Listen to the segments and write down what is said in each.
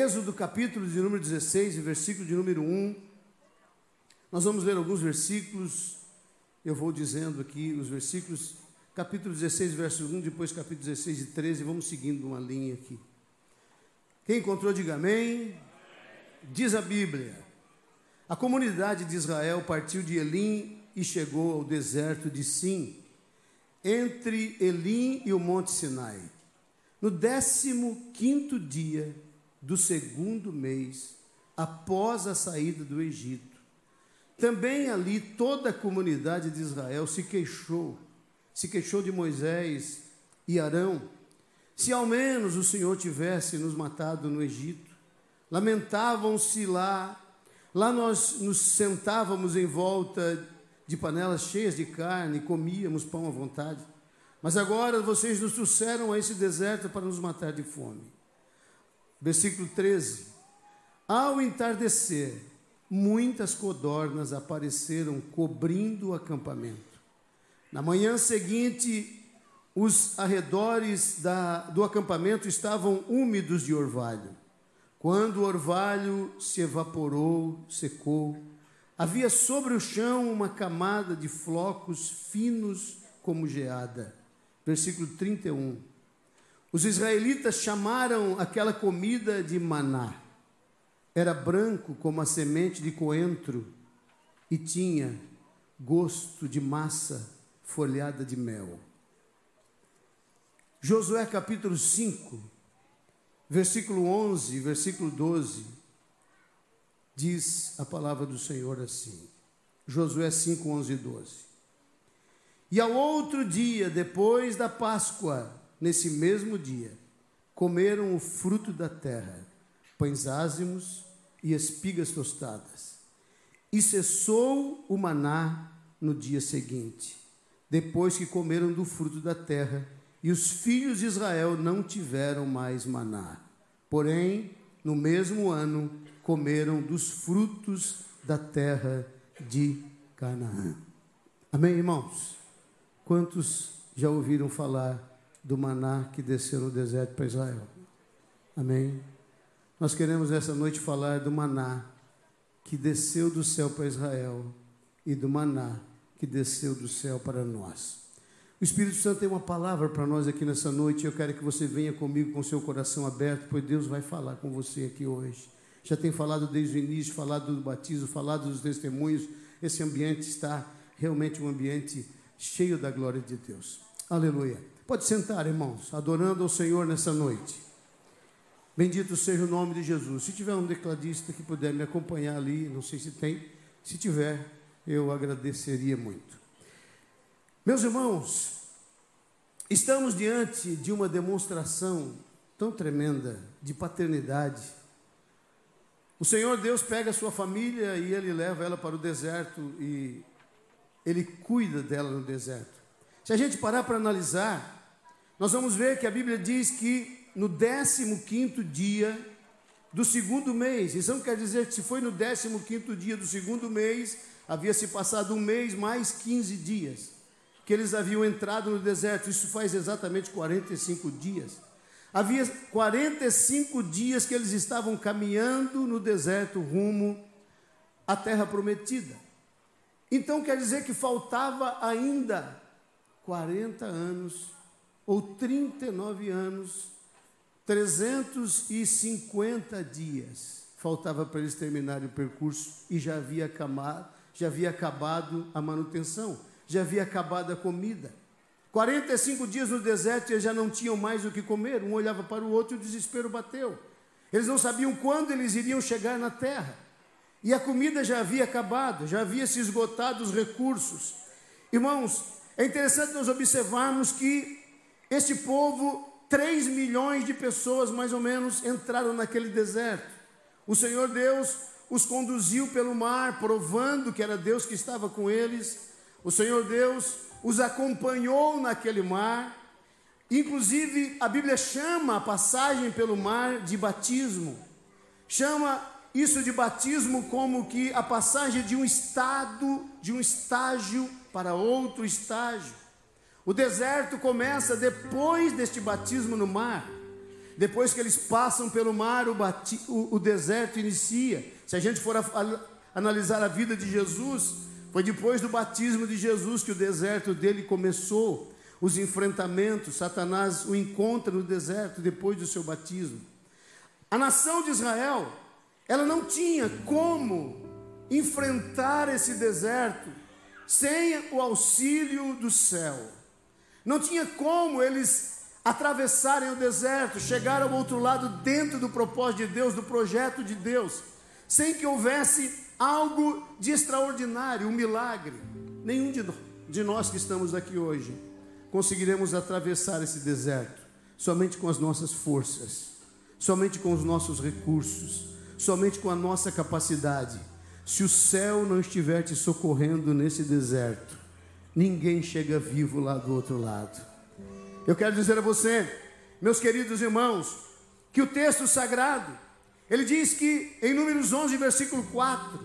Êxodo capítulo de número 16, versículo de número 1. Nós vamos ler alguns versículos, eu vou dizendo aqui os versículos, capítulo 16, verso 1, depois capítulo 16 e 13, vamos seguindo uma linha aqui. Quem encontrou, diga amém. Diz a Bíblia: a comunidade de Israel partiu de Elim e chegou ao deserto de Sim, entre Elim e o Monte Sinai. No décimo quinto dia do segundo mês, após a saída do Egito, também ali toda a comunidade de Israel se queixou, se queixou de Moisés e Arão. Se ao menos o Senhor tivesse nos matado no Egito, lamentavam-se lá, lá nós nos sentávamos em volta de panelas cheias de carne, comíamos pão à vontade. Mas agora vocês nos trouxeram a esse deserto para nos matar de fome. Versículo 13. Ao entardecer, muitas codornas apareceram cobrindo o acampamento. Na manhã seguinte, os arredores da, do acampamento estavam úmidos de orvalho. Quando o orvalho se evaporou, secou, Havia sobre o chão uma camada de flocos finos como geada. Versículo 31. Os israelitas chamaram aquela comida de maná. Era branco como a semente de coentro e tinha gosto de massa folhada de mel. Josué capítulo 5, versículo 11, versículo 12 diz a palavra do Senhor assim. Josué 5, 11 e 12. E ao outro dia, depois da Páscoa, nesse mesmo dia, comeram o fruto da terra, pães ázimos e espigas tostadas. E cessou o maná no dia seguinte, depois que comeram do fruto da terra, e os filhos de Israel não tiveram mais maná. Porém, no mesmo ano, comeram dos frutos da terra de Canaã. Amém, irmãos? Quantos já ouviram falar do maná que desceu no deserto para Israel? Amém? Nós queremos essa noite falar do maná que desceu do céu para Israel e do maná que desceu do céu para nós. O Espírito Santo tem uma palavra para nós aqui nessa noite. Eu quero que você venha comigo com seu coração aberto, pois Deus vai falar com você aqui hoje já tem falado desde o início, falado do batismo, falado dos testemunhos. Esse ambiente está realmente um ambiente cheio da glória de Deus. Aleluia. Pode sentar, irmãos, adorando ao Senhor nessa noite. Bendito seja o nome de Jesus. Se tiver um decladista que puder me acompanhar ali, não sei se tem, se tiver, eu agradeceria muito. Meus irmãos, estamos diante de uma demonstração tão tremenda de paternidade o Senhor Deus pega a sua família e ele leva ela para o deserto e ele cuida dela no deserto. Se a gente parar para analisar, nós vamos ver que a Bíblia diz que no 15 dia do segundo mês, isso não quer dizer que se foi no 15 dia do segundo mês, havia se passado um mês mais 15 dias, que eles haviam entrado no deserto, isso faz exatamente 45 dias. Havia 45 dias que eles estavam caminhando no deserto rumo à terra prometida. Então quer dizer que faltava ainda 40 anos ou 39 anos, 350 dias. Faltava para eles terminarem o percurso e já havia acabado, já havia acabado a manutenção, já havia acabado a comida. 45 dias no deserto e eles já não tinham mais o que comer. Um olhava para o outro e o desespero bateu. Eles não sabiam quando eles iriam chegar na terra. E a comida já havia acabado, já havia se esgotado os recursos. Irmãos, é interessante nós observarmos que este povo, 3 milhões de pessoas mais ou menos, entraram naquele deserto. O Senhor Deus os conduziu pelo mar, provando que era Deus que estava com eles. O Senhor Deus os acompanhou naquele mar. Inclusive, a Bíblia chama a passagem pelo mar de batismo. Chama isso de batismo como que a passagem de um estado, de um estágio para outro estágio. O deserto começa depois deste batismo no mar. depois que eles passam pelo mar, o, bati, o, o deserto inicia. Se a gente for a, a, analisar a vida de Jesus, foi depois do batismo de Jesus que o deserto dele começou. Os enfrentamentos, Satanás o encontra no deserto depois do seu batismo. A nação de Israel, ela não tinha como enfrentar esse deserto sem o auxílio do céu. Não tinha como eles atravessarem o deserto, chegar ao outro lado dentro do propósito de Deus, do projeto de Deus, sem que houvesse algo de extraordinário, um milagre. Nenhum de, de nós que estamos aqui hoje conseguiremos atravessar esse deserto somente com as nossas forças, somente com os nossos recursos, somente com a nossa capacidade. Se o céu não estiver te socorrendo nesse deserto, ninguém chega vivo lá do outro lado. Eu quero dizer a você, meus queridos irmãos, que o texto sagrado, ele diz que em Números 11, versículo 4,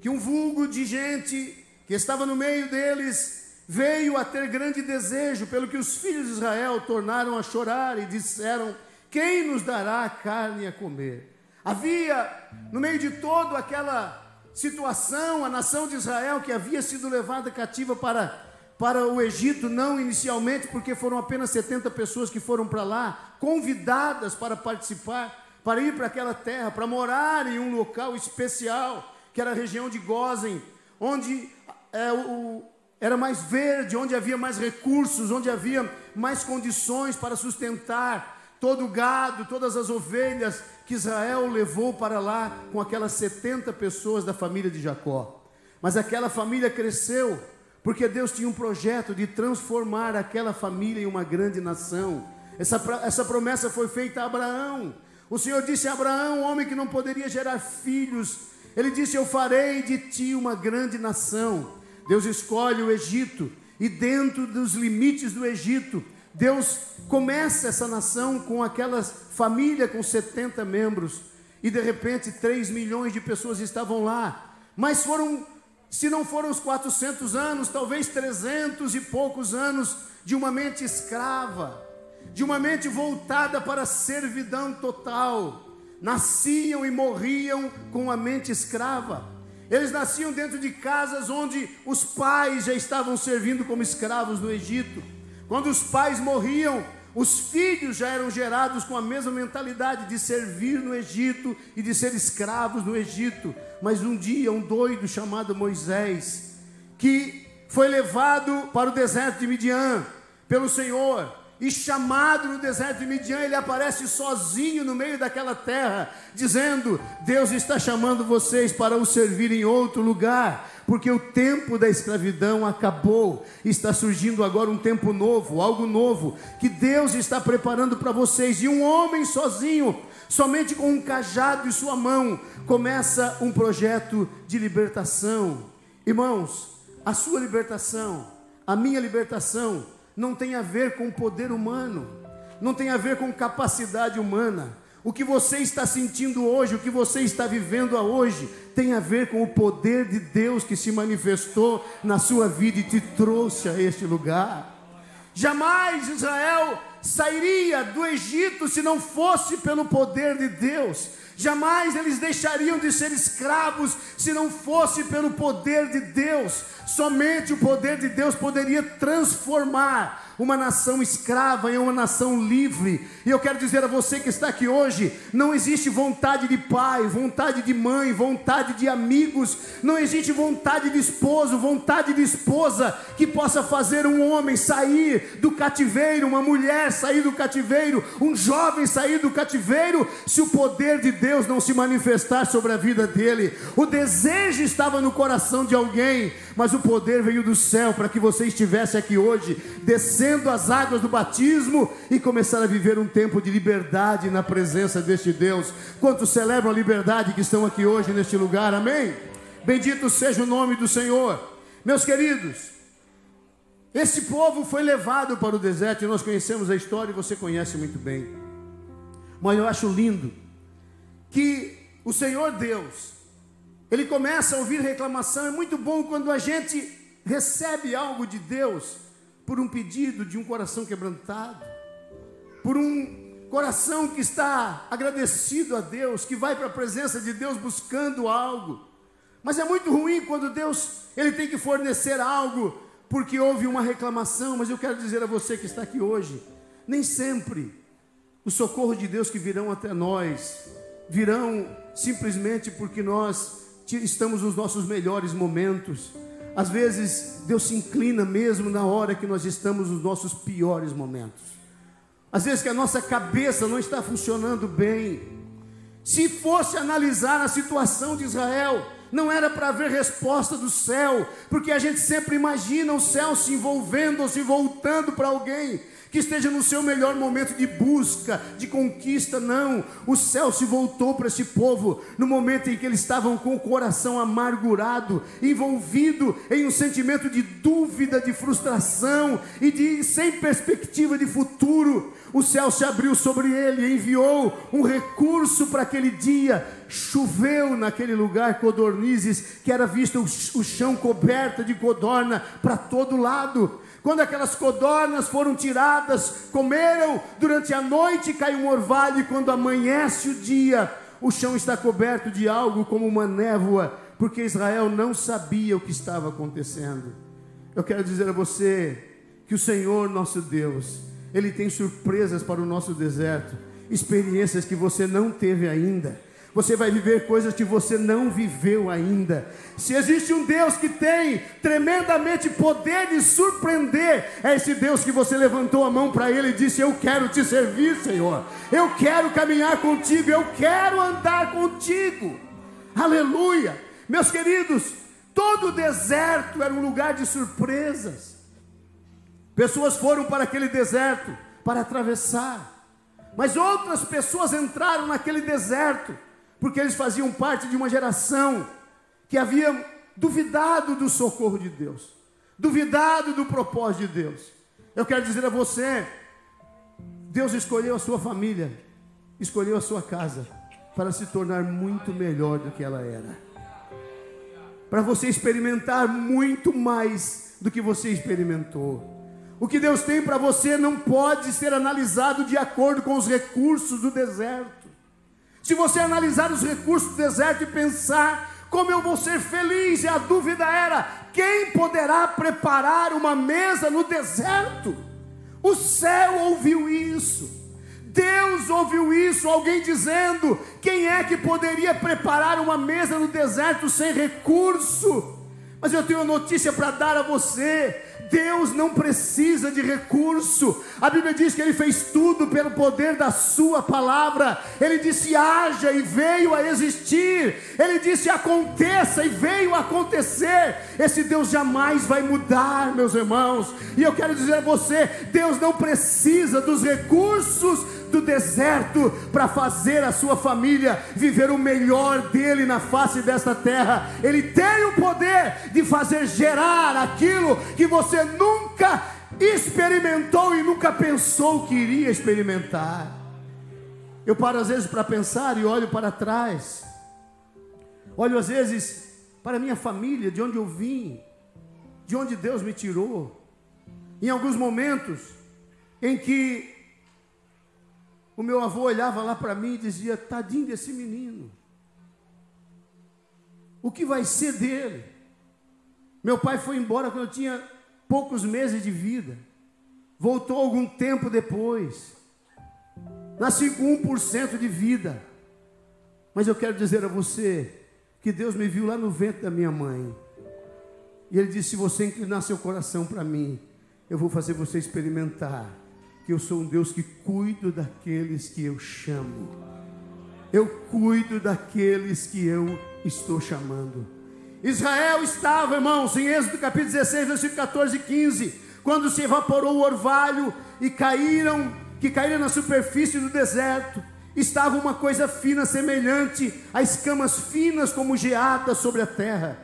que um vulgo de gente que estava no meio deles veio a ter grande desejo, pelo que os filhos de Israel tornaram a chorar e disseram: Quem nos dará carne a comer? Havia, no meio de toda aquela situação, a nação de Israel que havia sido levada cativa para para o Egito, não inicialmente, porque foram apenas 70 pessoas que foram para lá, convidadas para participar, para ir para aquela terra, para morar em um local especial, que era a região de Gozen, onde é, o, era mais verde, onde havia mais recursos, onde havia mais condições para sustentar todo o gado, todas as ovelhas que Israel levou para lá com aquelas 70 pessoas da família de Jacó. Mas aquela família cresceu porque Deus tinha um projeto de transformar aquela família em uma grande nação. Essa, essa promessa foi feita a Abraão. O Senhor disse a Abraão, homem que não poderia gerar filhos, ele disse: Eu farei de ti uma grande nação. Deus escolhe o Egito, e dentro dos limites do Egito, Deus começa essa nação com aquela família com 70 membros, e de repente 3 milhões de pessoas estavam lá, mas foram se não foram os 400 anos, talvez 300 e poucos anos de uma mente escrava, de uma mente voltada para a servidão total. Nasciam e morriam com a mente escrava. Eles nasciam dentro de casas onde os pais já estavam servindo como escravos no Egito. Quando os pais morriam, os filhos já eram gerados com a mesma mentalidade de servir no Egito e de ser escravos no Egito. Mas um dia, um doido chamado Moisés, que foi levado para o deserto de Midian pelo Senhor, e chamado no deserto de Midian, ele aparece sozinho no meio daquela terra, dizendo: Deus está chamando vocês para o servir em outro lugar, porque o tempo da escravidão acabou, está surgindo agora um tempo novo, algo novo, que Deus está preparando para vocês, e um homem sozinho, somente com um cajado em sua mão, começa um projeto de libertação. Irmãos, a sua libertação, a minha libertação, não tem a ver com poder humano, não tem a ver com capacidade humana. O que você está sentindo hoje, o que você está vivendo hoje, tem a ver com o poder de Deus que se manifestou na sua vida e te trouxe a este lugar. Jamais Israel sairia do Egito se não fosse pelo poder de Deus. Jamais eles deixariam de ser escravos se não fosse pelo poder de Deus. Somente o poder de Deus poderia transformar uma nação escrava em uma nação livre. E eu quero dizer a você que está aqui hoje: não existe vontade de pai, vontade de mãe, vontade de amigos, não existe vontade de esposo, vontade de esposa que possa fazer um homem sair do cativeiro, uma mulher sair do cativeiro, um jovem sair do cativeiro, se o poder de Deus não se manifestar sobre a vida dele. O desejo estava no coração de alguém, mas o poder veio do céu para que você estivesse aqui hoje, descendo as águas do batismo e começar a viver um tempo de liberdade na presença deste Deus. Quantos celebram a liberdade que estão aqui hoje neste lugar, amém? Bendito seja o nome do Senhor. Meus queridos, esse povo foi levado para o deserto e nós conhecemos a história e você conhece muito bem. Mas eu acho lindo que o Senhor Deus, ele começa a ouvir reclamação. É muito bom quando a gente recebe algo de Deus por um pedido de um coração quebrantado, por um coração que está agradecido a Deus, que vai para a presença de Deus buscando algo. Mas é muito ruim quando Deus ele tem que fornecer algo porque houve uma reclamação, mas eu quero dizer a você que está aqui hoje, nem sempre o socorro de Deus que virão até nós virão simplesmente porque nós estamos nos nossos melhores momentos. Às vezes Deus se inclina mesmo na hora que nós estamos nos nossos piores momentos. Às vezes que a nossa cabeça não está funcionando bem. Se fosse analisar a situação de Israel, não era para ver resposta do céu, porque a gente sempre imagina o céu se envolvendo ou se voltando para alguém que esteja no seu melhor momento de busca, de conquista, não. O céu se voltou para esse povo no momento em que eles estavam com o coração amargurado, envolvido em um sentimento de dúvida, de frustração e de sem perspectiva de futuro. O céu se abriu sobre ele e enviou um recurso para aquele dia. Choveu naquele lugar codornizes, que era visto o chão coberto de codorna para todo lado. Quando aquelas codornas foram tiradas, comeram durante a noite, cai um orvalho, e quando amanhece o dia, o chão está coberto de algo como uma névoa, porque Israel não sabia o que estava acontecendo. Eu quero dizer a você que o Senhor nosso Deus, Ele tem surpresas para o nosso deserto, experiências que você não teve ainda você vai viver coisas que você não viveu ainda. Se existe um Deus que tem tremendamente poder de surpreender, é esse Deus que você levantou a mão para ele e disse: Eu quero te servir, Senhor. Eu quero caminhar contigo. Eu quero andar contigo. Aleluia. Meus queridos, todo o deserto era um lugar de surpresas. Pessoas foram para aquele deserto para atravessar, mas outras pessoas entraram naquele deserto porque eles faziam parte de uma geração que havia duvidado do socorro de Deus, duvidado do propósito de Deus. Eu quero dizer a você, Deus escolheu a sua família, escolheu a sua casa para se tornar muito melhor do que ela era. Para você experimentar muito mais do que você experimentou. O que Deus tem para você não pode ser analisado de acordo com os recursos do deserto. Se você analisar os recursos do deserto e pensar como eu vou ser feliz, e a dúvida era: quem poderá preparar uma mesa no deserto? O céu ouviu isso. Deus ouviu isso, alguém dizendo: quem é que poderia preparar uma mesa no deserto sem recurso? Mas eu tenho uma notícia para dar a você: Deus não precisa de recurso. A Bíblia diz que Ele fez tudo pelo poder da Sua palavra. Ele disse: haja e veio a existir. Ele disse: aconteça e veio a acontecer. Esse Deus jamais vai mudar, meus irmãos. E eu quero dizer a você: Deus não precisa dos recursos do deserto para fazer a sua família viver o melhor dele na face desta terra. Ele tem o poder de fazer gerar aquilo que você nunca experimentou e nunca pensou que iria experimentar. Eu paro às vezes para pensar e olho para trás. Olho às vezes para minha família, de onde eu vim, de onde Deus me tirou. Em alguns momentos em que o meu avô olhava lá para mim e dizia: Tadinho desse menino. O que vai ser dele? Meu pai foi embora quando eu tinha poucos meses de vida. Voltou algum tempo depois. Nasci com 1% de vida. Mas eu quero dizer a você que Deus me viu lá no ventre da minha mãe. E Ele disse: Se você inclinar seu coração para mim, eu vou fazer você experimentar que eu sou um Deus que cuido daqueles que eu chamo. Eu cuido daqueles que eu estou chamando. Israel estava, irmãos, em Êxodo capítulo 16, versículo 14 e 15, quando se evaporou o orvalho e caíram, que caíram na superfície do deserto, estava uma coisa fina semelhante a escamas finas como geadas sobre a terra.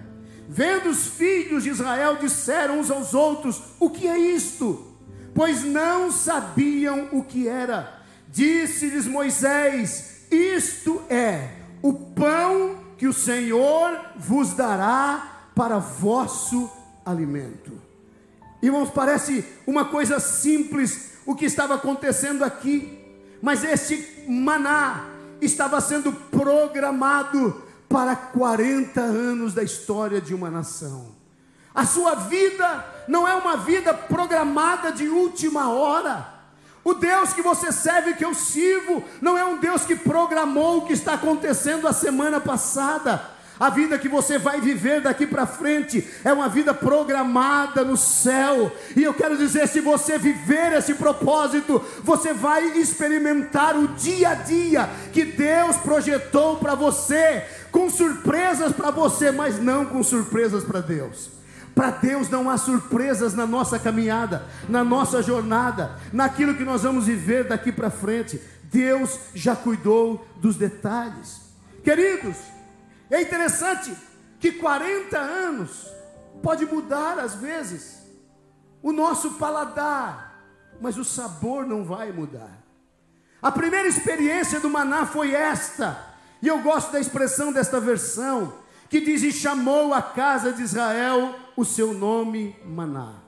Vendo os filhos de Israel, disseram uns aos outros: O que é isto? Pois não sabiam o que era. Disse-lhes Moisés: Isto é o pão que o Senhor vos dará para vosso alimento. Irmãos, parece uma coisa simples o que estava acontecendo aqui, Mas este maná estava sendo programado para 40 anos da história de uma nação. A sua vida não é uma vida programada de última hora. O Deus que você serve, que eu sirvo, não é um Deus que programou o que está acontecendo a semana passada. A vida que você vai viver daqui para frente é uma vida programada no céu. E eu quero dizer: se você viver esse propósito, você vai experimentar o dia a dia que Deus projetou para você, com surpresas para você, mas não com surpresas para Deus. Para Deus não há surpresas na nossa caminhada, na nossa jornada, naquilo que nós vamos viver daqui para frente. Deus já cuidou dos detalhes. Queridos, é interessante que 40 anos pode mudar às vezes o nosso paladar, mas o sabor não vai mudar. A primeira experiência do maná foi esta, e eu gosto da expressão desta versão, que diz: E chamou a casa de Israel o seu nome Maná.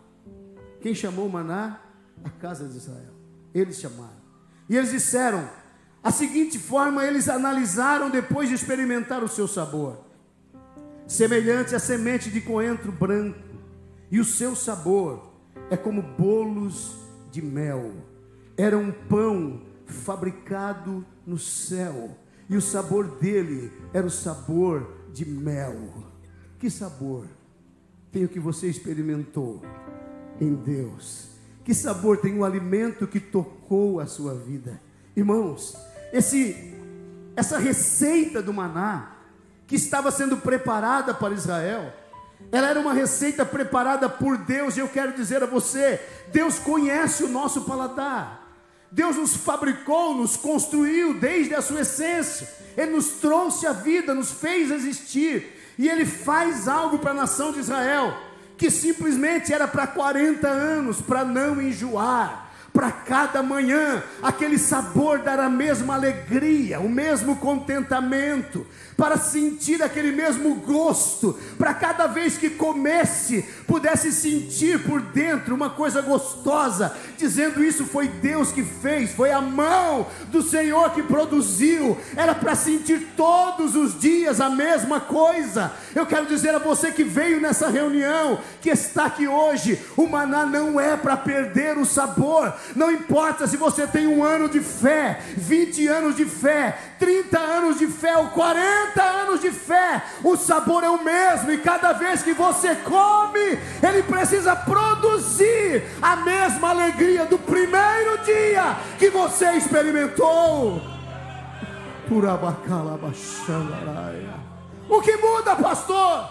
Quem chamou Maná? A casa de Israel. Eles chamaram. E eles disseram: a seguinte forma eles analisaram depois de experimentar o seu sabor: semelhante à semente de coentro branco, e o seu sabor é como bolos de mel. Era um pão fabricado no céu, e o sabor dele era o sabor de mel. Que sabor tem o que você experimentou em Deus? Que sabor tem o alimento que tocou a sua vida? Irmãos, esse, essa receita do maná, que estava sendo preparada para Israel, ela era uma receita preparada por Deus, e eu quero dizer a você: Deus conhece o nosso paladar. Deus nos fabricou, nos construiu desde a sua essência. Ele nos trouxe a vida, nos fez existir. E ele faz algo para a nação de Israel que simplesmente era para 40 anos, para não enjoar para cada manhã, aquele sabor dar a mesma alegria, o mesmo contentamento, para sentir aquele mesmo gosto, para cada vez que comesse, pudesse sentir por dentro uma coisa gostosa, dizendo isso foi Deus que fez, foi a mão do Senhor que produziu, era para sentir todos os dias a mesma coisa. Eu quero dizer a você que veio nessa reunião, que está aqui hoje, o maná não é para perder o sabor, não importa se você tem um ano de fé, 20 anos de fé, 30 anos de fé ou 40 anos de fé, o sabor é o mesmo e cada vez que você come, ele precisa produzir a mesma alegria do primeiro dia que você experimentou. O que muda, pastor?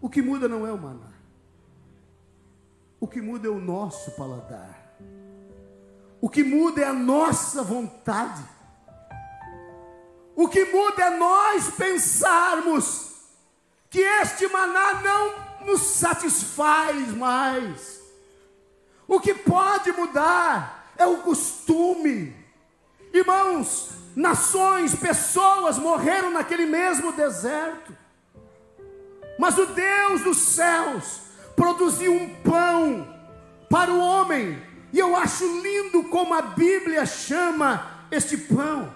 O que muda não é o maná. O que muda é o nosso paladar. O que muda é a nossa vontade. O que muda é nós pensarmos que este maná não nos satisfaz mais. O que pode mudar é o costume. Irmãos, nações, pessoas morreram naquele mesmo deserto. Mas o Deus dos céus produziu um pão para o homem e eu acho lindo como a Bíblia chama este pão.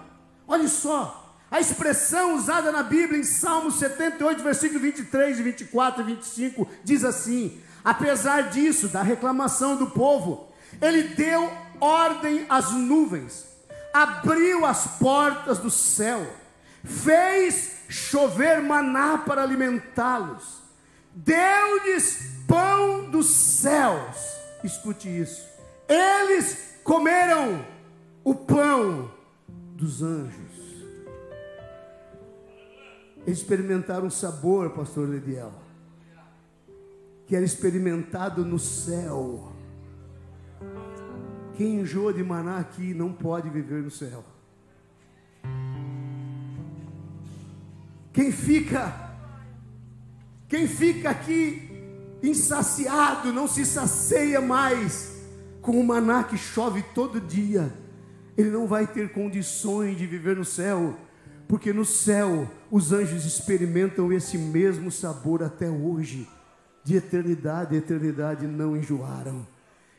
Olha só, a expressão usada na Bíblia em Salmos 78, versículo 23, 24 e 25 diz assim: Apesar disso, da reclamação do povo, ele deu ordem às nuvens, abriu as portas do céu, fez chover maná para alimentá-los, deu-lhes pão dos céus. Escute isso eles comeram o pão dos anjos. Eles experimentaram um sabor, pastor Lediel, que era experimentado no céu. Quem enjoa de maná aqui não pode viver no céu. Quem fica, quem fica aqui insaciado, não se sacia mais com o maná que chove todo dia, ele não vai ter condições de viver no céu, porque no céu os anjos experimentam esse mesmo sabor até hoje, de eternidade a eternidade não enjoaram.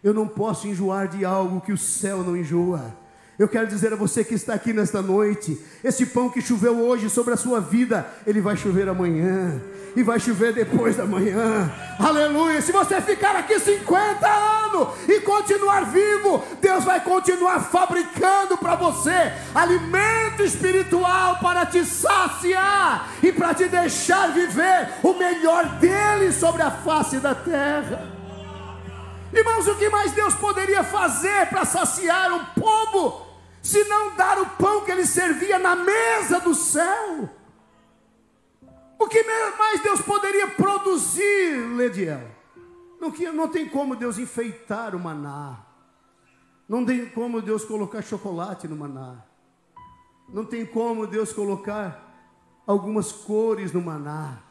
Eu não posso enjoar de algo que o céu não enjoa. Eu quero dizer a você que está aqui nesta noite: esse pão que choveu hoje sobre a sua vida, ele vai chover amanhã, e vai chover depois da manhã. Aleluia! Se você ficar aqui 50 anos e continuar vivo, Deus vai continuar fabricando para você alimento espiritual para te saciar e para te deixar viver o melhor dele sobre a face da terra. Irmãos, o que mais Deus poderia fazer para saciar um povo, se não dar o pão que ele servia na mesa do céu? O que mais Deus poderia produzir, Lediel? Não, não tem como Deus enfeitar o maná. Não tem como Deus colocar chocolate no maná. Não tem como Deus colocar algumas cores no maná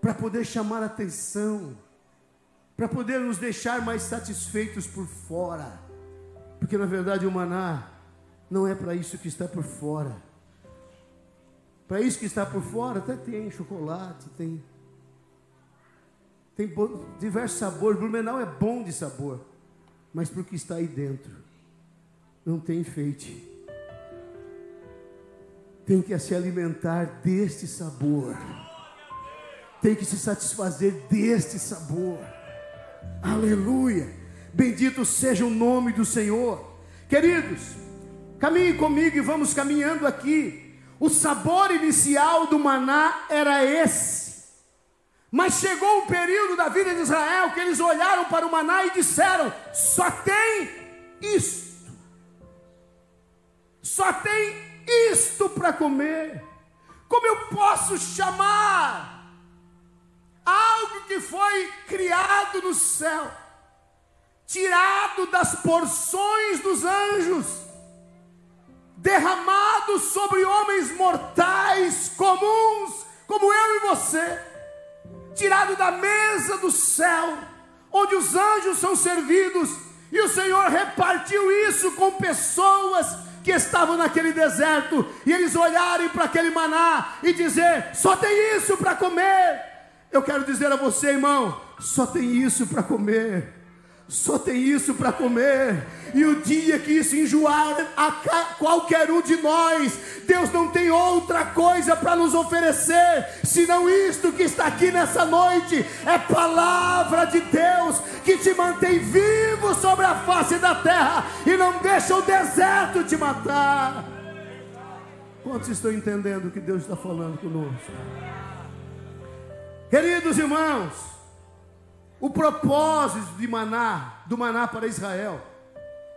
para poder chamar atenção para poder nos deixar mais satisfeitos por fora. Porque na verdade o maná não é para isso que está por fora. Para isso que está por fora, até tem chocolate, tem tem diversos sabores. Blumenau é bom de sabor, mas para o que está aí dentro, não tem enfeite. Tem que se alimentar deste sabor. Tem que se satisfazer deste sabor. Aleluia. Bendito seja o nome do Senhor. Queridos, caminhe comigo e vamos caminhando aqui. O sabor inicial do maná era esse. Mas chegou um período da vida de Israel que eles olharam para o maná e disseram: só tem isto. Só tem isto para comer. Como eu posso chamar algo que foi criado no céu, tirado das porções dos anjos, derramado sobre homens mortais comuns, como eu e você, tirado da mesa do céu, onde os anjos são servidos, e o Senhor repartiu isso com pessoas que estavam naquele deserto, e eles olharem para aquele maná e dizer: só tem isso para comer. Eu quero dizer a você, irmão, só tem isso para comer. Só tem isso para comer. E o dia que isso enjoar a qualquer um de nós, Deus não tem outra coisa para nos oferecer, senão isto que está aqui nessa noite. É palavra de Deus que te mantém vivo sobre a face da terra e não deixa o deserto te matar. Quantos estão entendendo o que Deus está falando conosco? Queridos irmãos, o propósito de maná, do maná para Israel,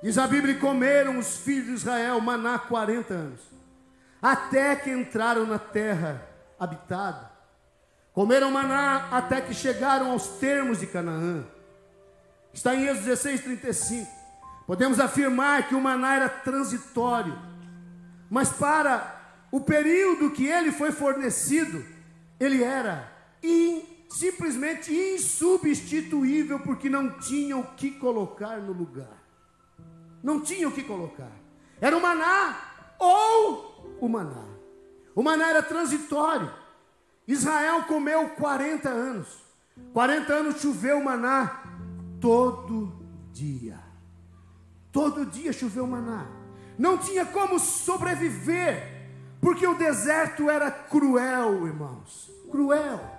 diz a Bíblia: comeram os filhos de Israel maná 40 anos, até que entraram na terra habitada. Comeram maná até que chegaram aos termos de Canaã. Está em Êxodo 16, 35. Podemos afirmar que o maná era transitório, mas para o período que ele foi fornecido, ele era in, simplesmente insubstituível, porque não tinha o que colocar no lugar. Não tinha o que colocar. Era o maná ou o maná. O maná era transitório. Israel comeu 40 anos. 40 anos choveu maná todo dia. Todo dia choveu maná. Não tinha como sobreviver, porque o deserto era cruel, irmãos. Cruel.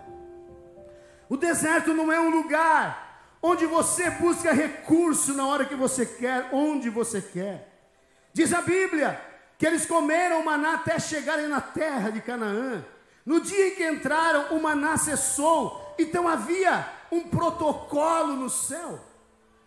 O deserto não é um lugar onde você busca recurso na hora que você quer, onde você quer. Diz a Bíblia que eles comeram o maná até chegarem na terra de Canaã. No dia em que entraram, o maná cessou. Então havia um protocolo no céu.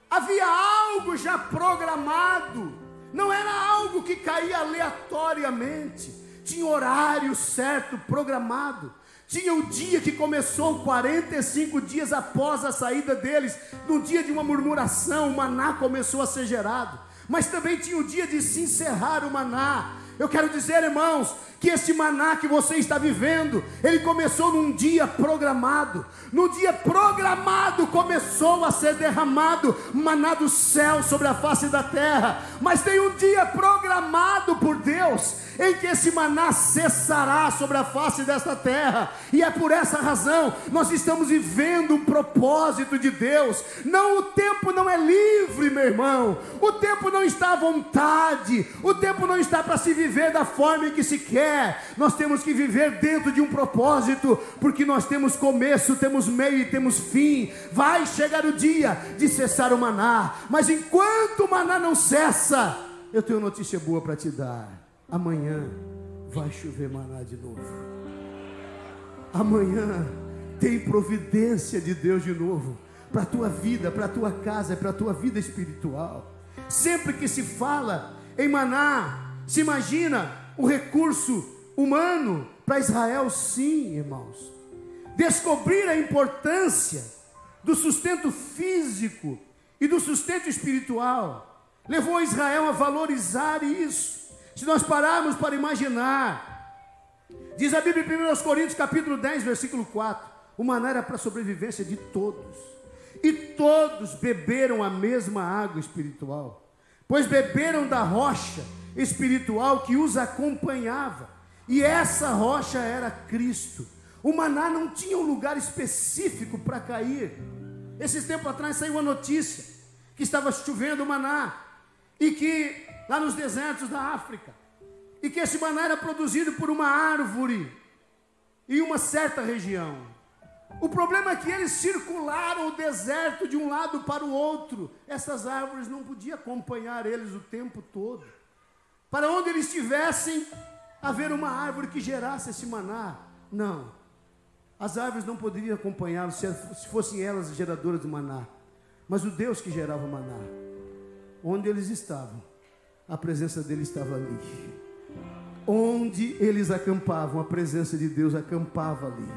Havia algo já programado. Não era algo que caía aleatoriamente. Tinha horário certo, programado. Tinha o dia que começou 45 dias após a saída deles, no dia de uma murmuração, o maná começou a ser gerado. Mas também tinha o dia de se encerrar o maná. Eu quero dizer, irmãos, que esse maná que você está vivendo, ele começou num dia programado. No dia programado começou a ser derramado maná do céu sobre a face da terra. Mas tem um dia programado por Deus em que esse maná cessará sobre a face desta terra. E é por essa razão nós estamos vivendo um propósito de Deus. Não o tempo não é livre, meu irmão. O tempo não está à vontade. O tempo não está para se viver da forma que se quer. Nós temos que viver dentro de um propósito, porque nós temos começo, temos meio e temos fim. Vai chegar o dia de cessar o maná, mas enquanto o maná não cessa, eu tenho notícia boa para te dar amanhã vai chover maná de novo. Amanhã tem providência de Deus de novo para a tua vida, para a tua casa, para a tua vida espiritual. Sempre que se fala em maná, se imagina o recurso humano para Israel, sim, irmãos. Descobrir a importância do sustento físico e do sustento espiritual levou Israel a valorizar isso. Se nós pararmos para imaginar, diz a Bíblia em 1 Coríntios capítulo 10, versículo 4, o maná era para a sobrevivência de todos. E todos beberam a mesma água espiritual, pois beberam da rocha espiritual que os acompanhava. E essa rocha era Cristo. O maná não tinha um lugar específico para cair. Esses tempos atrás saiu uma notícia que estava chovendo maná e que lá nos desertos da África, e que esse maná era produzido por uma árvore em uma certa região. O problema é que eles circularam o deserto de um lado para o outro. Essas árvores não podiam acompanhar eles o tempo todo. Para onde eles estivessem, haver uma árvore que gerasse esse maná. Não. As árvores não poderiam acompanhá-los se fossem elas geradoras de maná. Mas o Deus que gerava o maná, onde eles estavam, a presença dele estava ali. Onde eles acampavam, a presença de Deus acampava ali.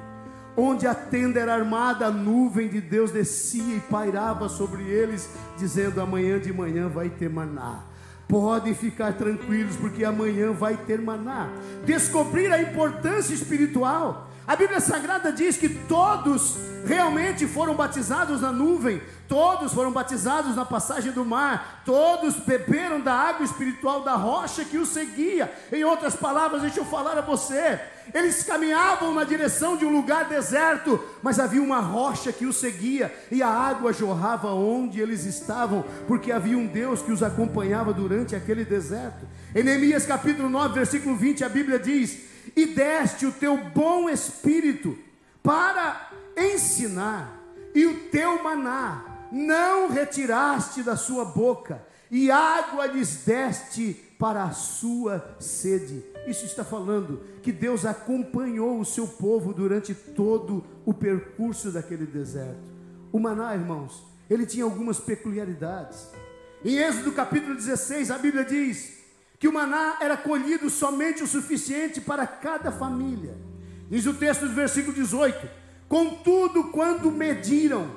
Onde a tenda era armada, a nuvem de Deus descia e pairava sobre eles, dizendo: amanhã de manhã vai ter maná. Podem ficar tranquilos, porque amanhã vai ter maná. Descobrir a importância espiritual a Bíblia Sagrada diz que todos realmente foram batizados na nuvem, todos foram batizados na passagem do mar, todos beberam da água espiritual da rocha que os seguia. Em outras palavras, deixa eu falar a você: eles caminhavam na direção de um lugar deserto, mas havia uma rocha que os seguia e a água jorrava onde eles estavam, porque havia um Deus que os acompanhava durante aquele deserto. Em Neemias capítulo 9, versículo 20, a Bíblia diz e deste o teu bom espírito para ensinar, e o teu maná não retiraste da sua boca, e água lhes deste para a sua sede. Isso está falando que Deus acompanhou o seu povo durante todo o percurso daquele deserto. O maná, irmãos, ele tinha algumas peculiaridades. Em Êxodo capítulo 16, a Bíblia diz: que o maná era colhido somente o suficiente para cada família. Diz o texto do versículo 18: Contudo, quando mediram,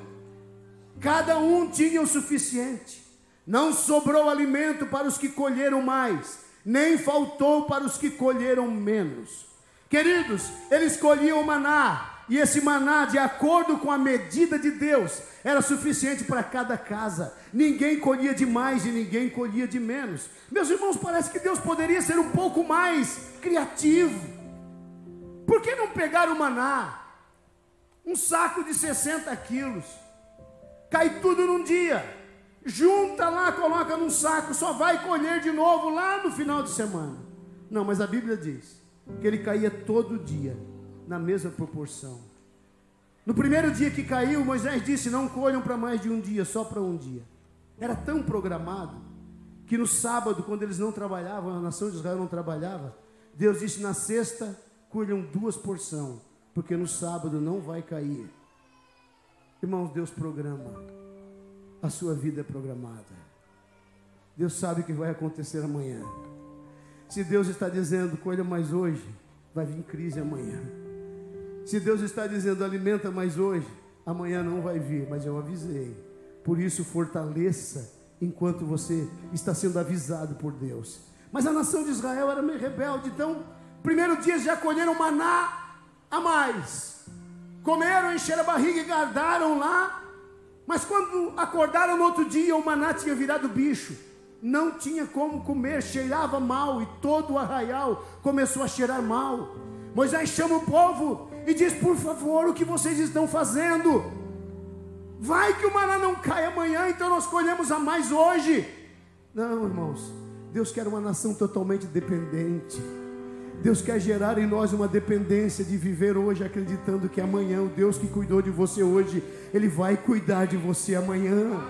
cada um tinha o suficiente, não sobrou alimento para os que colheram mais, nem faltou para os que colheram menos. Queridos, eles colhiam o maná, e esse maná, de acordo com a medida de Deus, era suficiente para cada casa. Ninguém colhia de mais e ninguém colhia de menos. Meus irmãos, parece que Deus poderia ser um pouco mais criativo. Por que não pegar o maná? Um saco de 60 quilos. Cai tudo num dia. Junta lá, coloca num saco, só vai colher de novo lá no final de semana. Não, mas a Bíblia diz que ele caía todo dia na mesma proporção. No primeiro dia que caiu, Moisés disse: Não colham para mais de um dia, só para um dia. Era tão programado que no sábado, quando eles não trabalhavam, a nação de Israel não trabalhava, Deus disse: Na sexta, colham duas porções, porque no sábado não vai cair. Irmãos, Deus programa, a sua vida é programada. Deus sabe o que vai acontecer amanhã. Se Deus está dizendo, colha mais hoje, vai vir crise amanhã. Se Deus está dizendo alimenta mais hoje, amanhã não vai vir, mas eu avisei. Por isso, fortaleça enquanto você está sendo avisado por Deus. Mas a nação de Israel era meio rebelde, então primeiro dia já colheram maná a mais. Comeram, encheram a barriga e guardaram lá. Mas quando acordaram no outro dia, o maná tinha virado bicho. Não tinha como comer, cheirava mal e todo o arraial começou a cheirar mal. Moisés chama o povo e diz: Por favor, o que vocês estão fazendo? Vai que o maná não cai amanhã, então nós colhemos a mais hoje. Não, irmãos, Deus quer uma nação totalmente dependente. Deus quer gerar em nós uma dependência de viver hoje acreditando que amanhã o Deus que cuidou de você hoje, Ele vai cuidar de você amanhã.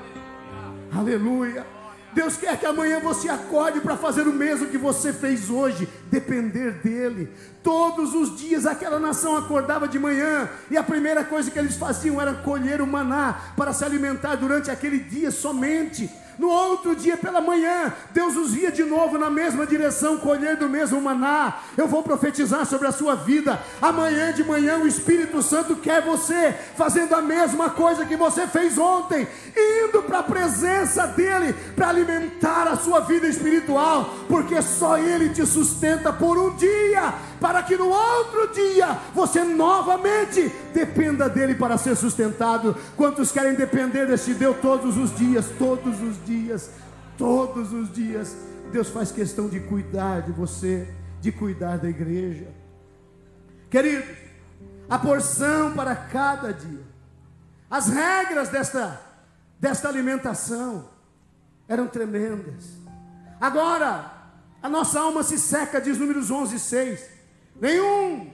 Aleluia. Deus quer que amanhã você acorde para fazer o mesmo que você fez hoje, depender dEle. Todos os dias aquela nação acordava de manhã e a primeira coisa que eles faziam era colher o maná para se alimentar durante aquele dia somente. No outro dia pela manhã, Deus os via de novo na mesma direção, colhendo o mesmo maná. Eu vou profetizar sobre a sua vida. Amanhã de manhã o Espírito Santo quer você fazendo a mesma coisa que você fez ontem, indo para a presença dele para alimentar a sua vida espiritual, porque só ele te sustenta por um dia, para que no outro dia você novamente dependa dele para ser sustentado. Quantos querem depender desse Deus todos os dias, todos os dias, todos os dias? Deus faz questão de cuidar de você, de cuidar da igreja. Queridos, a porção para cada dia, as regras desta, desta alimentação eram tremendas. Agora, a nossa alma se seca, diz Números 11, 6. Nenhum,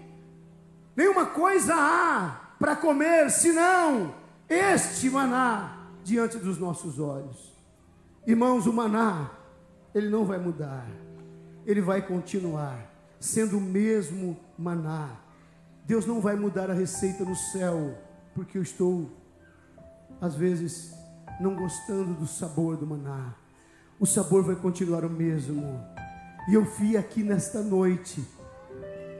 nenhuma coisa há para comer, senão este maná diante dos nossos olhos. Irmãos, o maná, ele não vai mudar, ele vai continuar sendo o mesmo maná. Deus não vai mudar a receita no céu, porque eu estou, às vezes, não gostando do sabor do maná. O sabor vai continuar o mesmo. E eu vi aqui nesta noite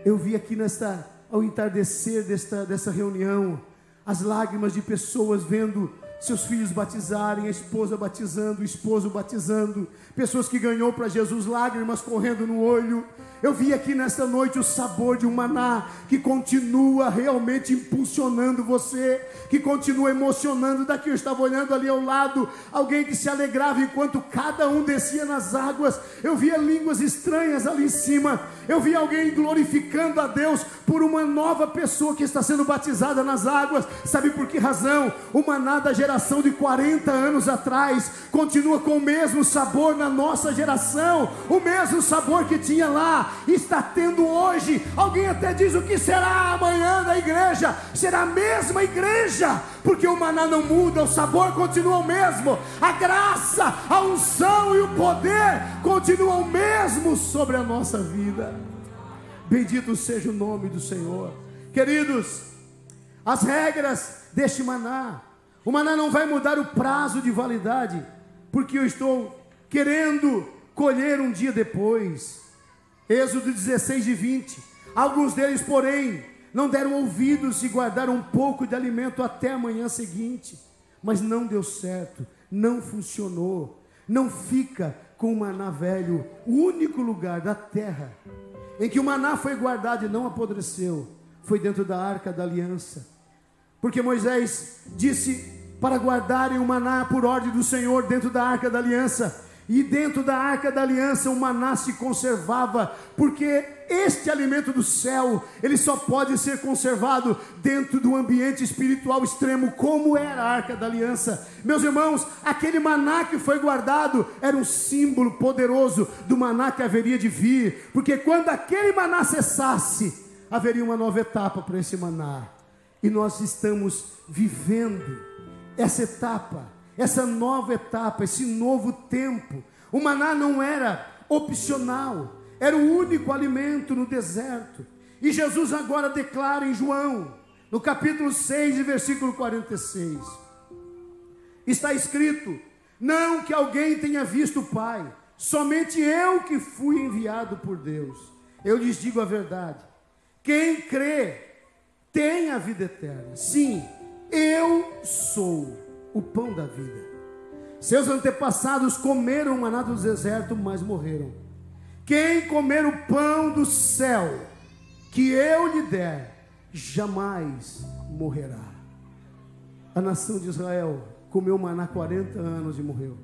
eu vi aqui nesta, ao entardecer desta, dessa reunião, as lágrimas de pessoas vendo seus filhos batizarem, a esposa batizando, o esposo batizando, pessoas que ganhou para Jesus lágrimas correndo no olho. Eu vi aqui nesta noite o sabor de um maná que continua realmente impulsionando você, que continua emocionando. Daqui eu estava olhando ali ao lado, alguém que se alegrava enquanto cada um descia nas águas. Eu via línguas estranhas ali em cima. Eu vi alguém glorificando a Deus por uma nova pessoa que está sendo batizada nas águas. Sabe por que razão? O maná da geração de 40 anos atrás continua com o mesmo sabor na nossa geração, o mesmo sabor que tinha lá está tendo hoje. Alguém até diz o que será amanhã da igreja? Será a mesma igreja, porque o maná não muda, o sabor continua o mesmo, a graça, a unção e o poder continuam o mesmo sobre a nossa vida. Bendito seja o nome do Senhor, queridos. As regras deste maná, o maná não vai mudar o prazo de validade, porque eu estou querendo colher um dia depois. Êxodo 16 e 20. Alguns deles, porém, não deram ouvidos e guardaram um pouco de alimento até a manhã seguinte. Mas não deu certo, não funcionou. Não fica com o maná velho, o único lugar da terra em que o maná foi guardado e não apodreceu, foi dentro da arca da aliança. Porque Moisés disse para guardarem o maná por ordem do Senhor dentro da arca da aliança. E dentro da arca da aliança o maná se conservava, porque este alimento do céu, ele só pode ser conservado dentro do ambiente espiritual extremo, como era a arca da aliança. Meus irmãos, aquele maná que foi guardado era um símbolo poderoso do maná que haveria de vir, porque quando aquele maná cessasse, haveria uma nova etapa para esse maná. E nós estamos vivendo essa etapa essa nova etapa, esse novo tempo. O maná não era opcional, era o único alimento no deserto. E Jesus agora declara em João, no capítulo 6, versículo 46, está escrito: Não que alguém tenha visto o Pai, somente eu que fui enviado por Deus. Eu lhes digo a verdade: quem crê tem a vida eterna. Sim, eu sou o pão da vida. Seus antepassados comeram o maná do deserto, mas morreram. Quem comer o pão do céu que eu lhe der jamais morrerá. A nação de Israel comeu maná 40 anos e morreu.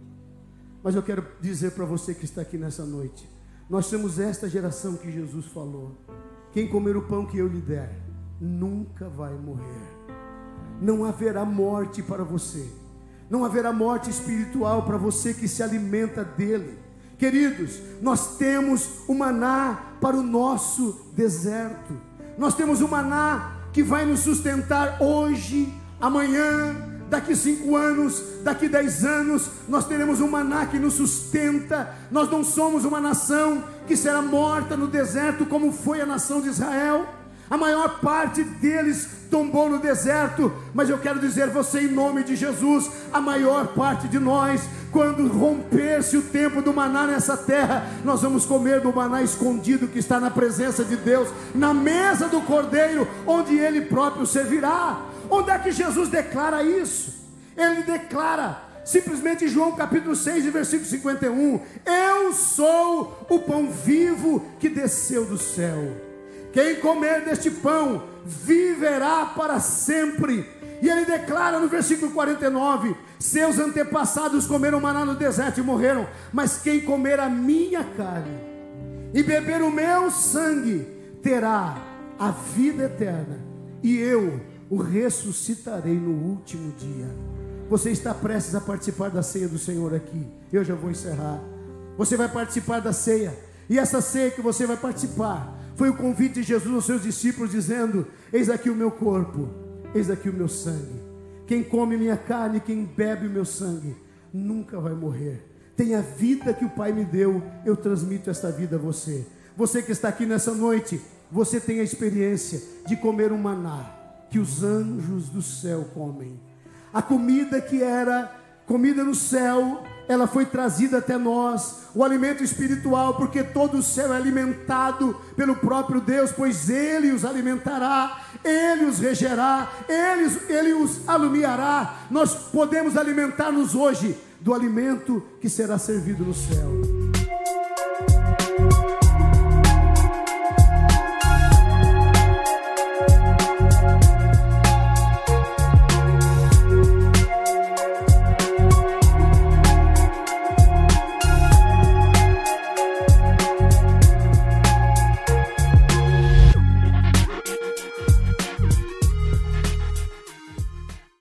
Mas eu quero dizer para você que está aqui nessa noite: nós temos esta geração que Jesus falou. Quem comer o pão que eu lhe der, nunca vai morrer. Não haverá morte para você. Não haverá morte espiritual para você que se alimenta dele. Queridos, nós temos o maná para o nosso deserto. Nós temos o maná que vai nos sustentar hoje, amanhã, daqui cinco anos, daqui dez anos, nós teremos um maná que nos sustenta. Nós não somos uma nação que será morta no deserto como foi a nação de Israel. A maior parte deles tombou no deserto, mas eu quero dizer você em nome de Jesus, a maior parte de nós, quando romper-se o tempo do maná nessa terra, nós vamos comer do maná escondido que está na presença de Deus, na mesa do Cordeiro, onde ele próprio servirá. Onde é que Jesus declara isso? Ele declara simplesmente João capítulo 6, versículo 51: Eu sou o pão vivo que desceu do céu. Quem comer deste pão viverá para sempre. E ele declara no versículo 49: Seus antepassados comeram maná no deserto e morreram, mas quem comer a minha carne e beber o meu sangue terá a vida eterna, e eu o ressuscitarei no último dia. Você está prestes a participar da ceia do Senhor aqui. Eu já vou encerrar. Você vai participar da ceia, e essa ceia que você vai participar foi o convite de Jesus aos seus discípulos, dizendo: Eis aqui o meu corpo, eis aqui o meu sangue. Quem come minha carne, quem bebe o meu sangue, nunca vai morrer. Tem a vida que o Pai me deu, eu transmito esta vida a você. Você que está aqui nessa noite, você tem a experiência de comer um maná que os anjos do céu comem. A comida que era comida no céu, ela foi trazida até nós, o alimento espiritual, porque todo o céu é alimentado pelo próprio Deus, pois Ele os alimentará, Ele os regerá, Ele, Ele os alumiará. Nós podemos alimentar-nos hoje do alimento que será servido no céu.